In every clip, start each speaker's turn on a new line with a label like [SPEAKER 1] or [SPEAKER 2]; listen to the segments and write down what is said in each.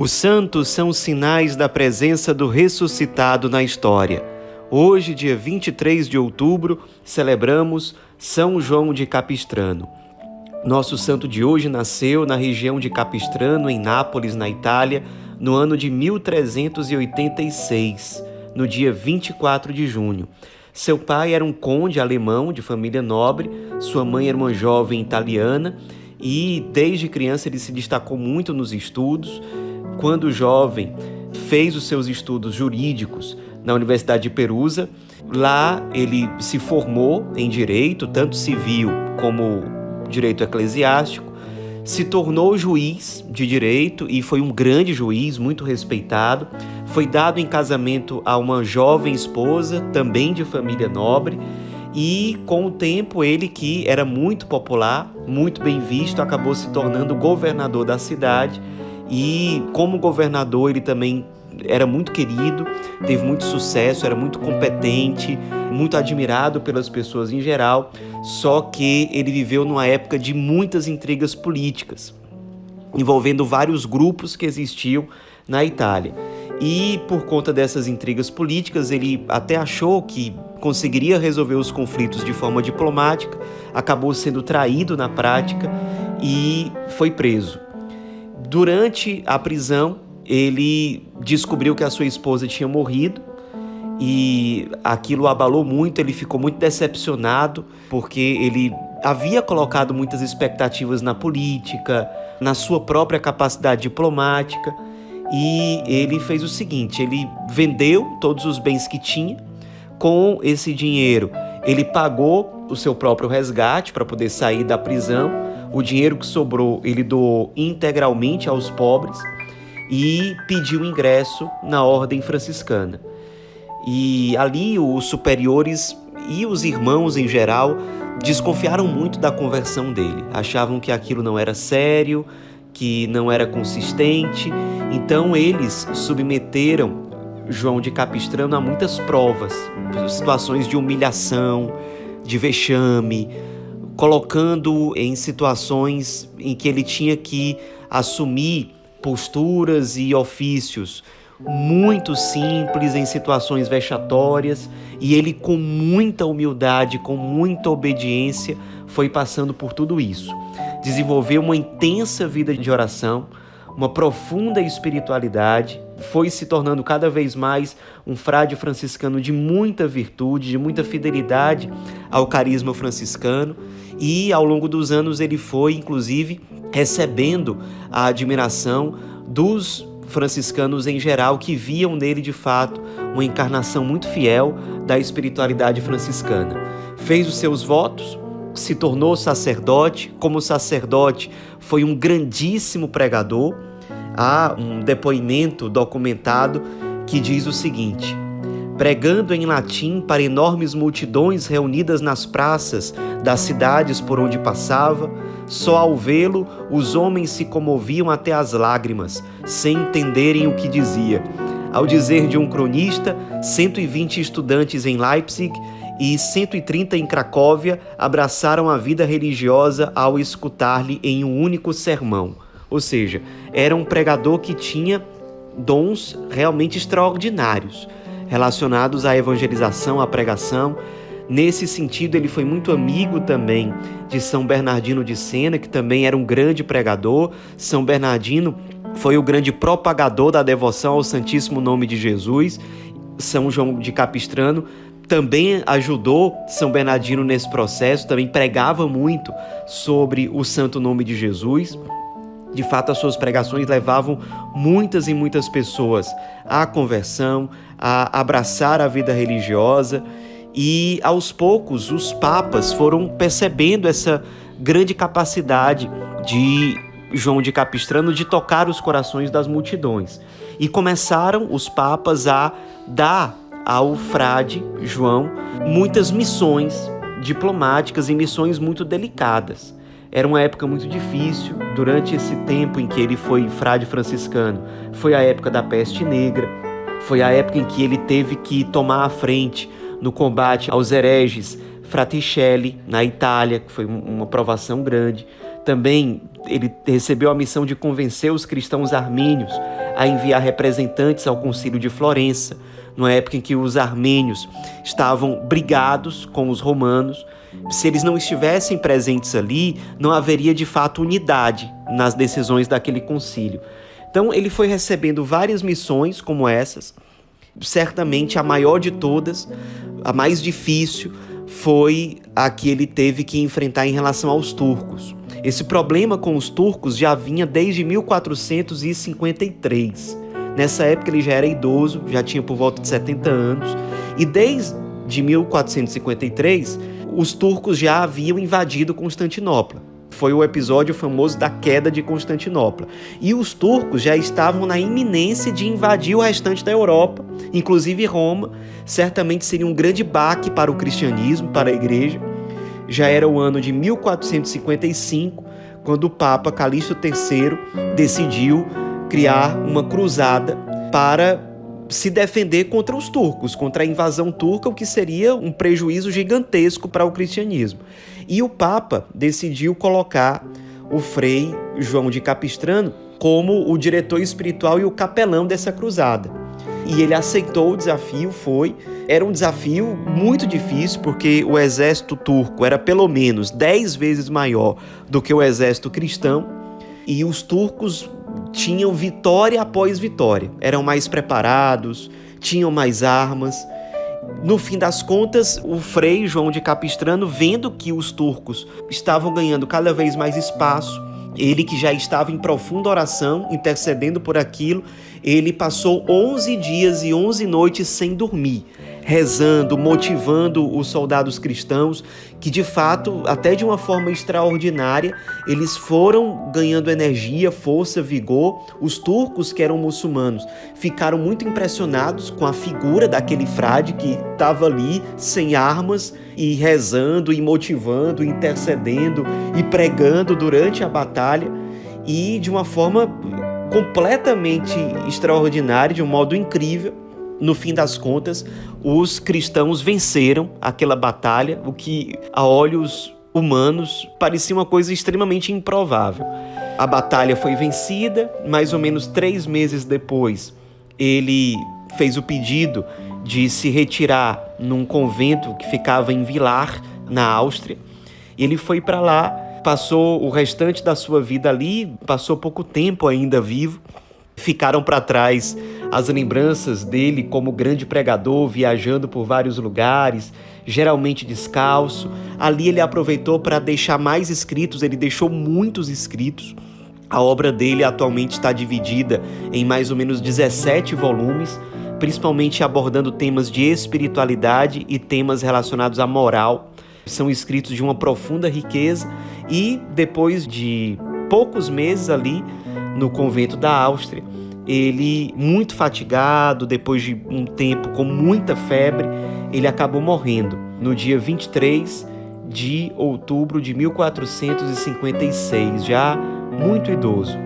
[SPEAKER 1] Os santos são sinais da presença do ressuscitado na história. Hoje, dia 23 de outubro, celebramos São João de Capistrano. Nosso santo de hoje nasceu na região de Capistrano, em Nápoles, na Itália, no ano de 1386, no dia 24 de junho. Seu pai era um conde alemão de família nobre, sua mãe era uma jovem italiana e desde criança ele se destacou muito nos estudos quando jovem, fez os seus estudos jurídicos na Universidade de Perusa. Lá ele se formou em direito, tanto civil como direito eclesiástico, se tornou juiz de direito e foi um grande juiz, muito respeitado. Foi dado em casamento a uma jovem esposa, também de família nobre, e com o tempo ele que era muito popular, muito bem visto, acabou se tornando governador da cidade e como governador, ele também era muito querido, teve muito sucesso, era muito competente, muito admirado pelas pessoas em geral, só que ele viveu numa época de muitas intrigas políticas, envolvendo vários grupos que existiam na Itália. E por conta dessas intrigas políticas, ele até achou que conseguiria resolver os conflitos de forma diplomática, acabou sendo traído na prática e foi preso. Durante a prisão, ele descobriu que a sua esposa tinha morrido e aquilo abalou muito, ele ficou muito decepcionado porque ele havia colocado muitas expectativas na política, na sua própria capacidade diplomática e ele fez o seguinte: ele vendeu todos os bens que tinha. Com esse dinheiro, ele pagou o seu próprio resgate para poder sair da prisão o dinheiro que sobrou ele doou integralmente aos pobres e pediu ingresso na ordem franciscana. E ali os superiores e os irmãos em geral desconfiaram muito da conversão dele, achavam que aquilo não era sério, que não era consistente, então eles submeteram João de Capistrano a muitas provas, situações de humilhação, de vexame, colocando em situações em que ele tinha que assumir posturas e ofícios muito simples em situações vexatórias e ele com muita humildade, com muita obediência foi passando por tudo isso. Desenvolveu uma intensa vida de oração, uma profunda espiritualidade, foi se tornando cada vez mais um frade franciscano de muita virtude, de muita fidelidade ao carisma franciscano e ao longo dos anos ele foi, inclusive, recebendo a admiração dos franciscanos em geral que viam nele de fato uma encarnação muito fiel da espiritualidade franciscana. Fez os seus votos, se tornou sacerdote, como sacerdote foi um grandíssimo pregador. Há um depoimento documentado que diz o seguinte: pregando em latim para enormes multidões reunidas nas praças das cidades por onde passava, só ao vê-lo os homens se comoviam até as lágrimas, sem entenderem o que dizia. Ao dizer de um cronista, 120 estudantes em Leipzig e 130 em Cracóvia abraçaram a vida religiosa ao escutar-lhe em um único sermão. Ou seja, era um pregador que tinha dons realmente extraordinários relacionados à evangelização, à pregação. Nesse sentido, ele foi muito amigo também de São Bernardino de Sena, que também era um grande pregador. São Bernardino foi o grande propagador da devoção ao Santíssimo Nome de Jesus. São João de Capistrano também ajudou São Bernardino nesse processo, também pregava muito sobre o Santo Nome de Jesus. De fato, as suas pregações levavam muitas e muitas pessoas à conversão, a abraçar a vida religiosa, e aos poucos os papas foram percebendo essa grande capacidade de João de Capistrano de tocar os corações das multidões. E começaram os papas a dar ao frade João muitas missões diplomáticas e missões muito delicadas. Era uma época muito difícil. Durante esse tempo em que ele foi frade franciscano, foi a época da peste negra, foi a época em que ele teve que tomar a frente no combate aos hereges Fraticelli, na Itália, que foi uma provação grande. Também ele recebeu a missão de convencer os cristãos armênios a enviar representantes ao Concílio de Florença, numa época em que os armênios estavam brigados com os romanos. Se eles não estivessem presentes ali, não haveria de fato unidade nas decisões daquele concílio. Então ele foi recebendo várias missões como essas. Certamente a maior de todas, a mais difícil, foi a que ele teve que enfrentar em relação aos turcos. Esse problema com os turcos já vinha desde 1453. Nessa época ele já era idoso, já tinha por volta de 70 anos, e desde 1453 os turcos já haviam invadido Constantinopla. Foi o episódio famoso da queda de Constantinopla. E os turcos já estavam na iminência de invadir o restante da Europa, inclusive Roma. Certamente seria um grande baque para o cristianismo, para a igreja. Já era o ano de 1455, quando o Papa Calixto III decidiu criar uma cruzada para se defender contra os turcos, contra a invasão turca, o que seria um prejuízo gigantesco para o cristianismo. E o Papa decidiu colocar o frei João de Capistrano como o diretor espiritual e o capelão dessa cruzada. E ele aceitou o desafio, foi. Era um desafio muito difícil, porque o exército turco era pelo menos dez vezes maior do que o exército cristão, e os turcos tinham vitória após vitória, eram mais preparados, tinham mais armas. No fim das contas, o frei João de Capistrano, vendo que os turcos estavam ganhando cada vez mais espaço, ele que já estava em profunda oração, intercedendo por aquilo, ele passou 11 dias e 11 noites sem dormir, rezando, motivando os soldados cristãos, que de fato, até de uma forma extraordinária, eles foram ganhando energia, força, vigor. Os turcos, que eram muçulmanos, ficaram muito impressionados com a figura daquele frade que estava ali sem armas e rezando, e motivando, intercedendo e pregando durante a batalha e de uma forma completamente extraordinária, de um modo incrível no fim das contas, os cristãos venceram aquela batalha, o que a olhos humanos parecia uma coisa extremamente improvável. A batalha foi vencida, mais ou menos três meses depois, ele fez o pedido de se retirar num convento que ficava em Vilar, na Áustria. Ele foi para lá, passou o restante da sua vida ali, passou pouco tempo ainda vivo. Ficaram para trás as lembranças dele como grande pregador, viajando por vários lugares, geralmente descalço. Ali ele aproveitou para deixar mais escritos, ele deixou muitos escritos. A obra dele atualmente está dividida em mais ou menos 17 volumes, principalmente abordando temas de espiritualidade e temas relacionados à moral. São escritos de uma profunda riqueza e depois de poucos meses ali no convento da Áustria, ele, muito fatigado, depois de um tempo com muita febre, ele acabou morrendo no dia 23 de outubro de 1456, já muito idoso.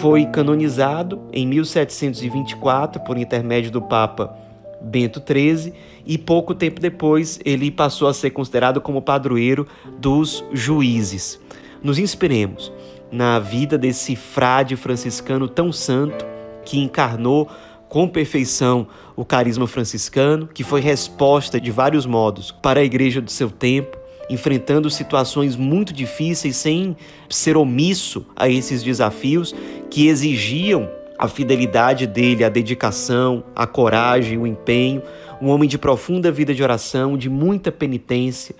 [SPEAKER 1] Foi canonizado em 1724 por intermédio do Papa Bento XIII e pouco tempo depois ele passou a ser considerado como padroeiro dos juízes. Nos inspiremos na vida desse frade franciscano tão santo que encarnou com perfeição o carisma franciscano, que foi resposta de vários modos para a igreja do seu tempo, enfrentando situações muito difíceis sem ser omisso a esses desafios que exigiam a fidelidade dele, a dedicação, a coragem, o empenho, um homem de profunda vida de oração, de muita penitência,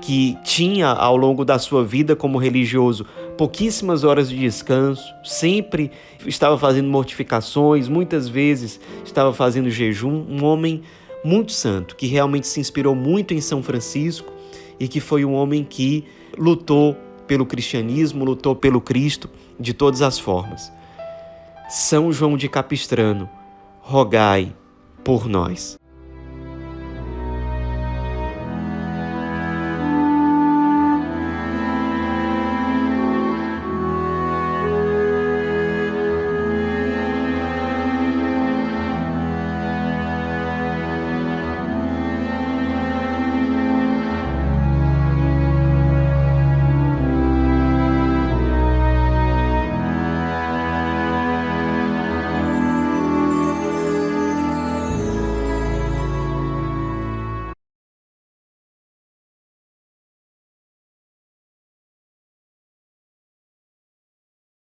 [SPEAKER 1] que tinha ao longo da sua vida como religioso pouquíssimas horas de descanso, sempre estava fazendo mortificações, muitas vezes estava fazendo jejum, um homem muito santo, que realmente se inspirou muito em São Francisco e que foi um homem que lutou pelo cristianismo, lutou pelo Cristo de todas as formas. São João de Capistrano, rogai por nós.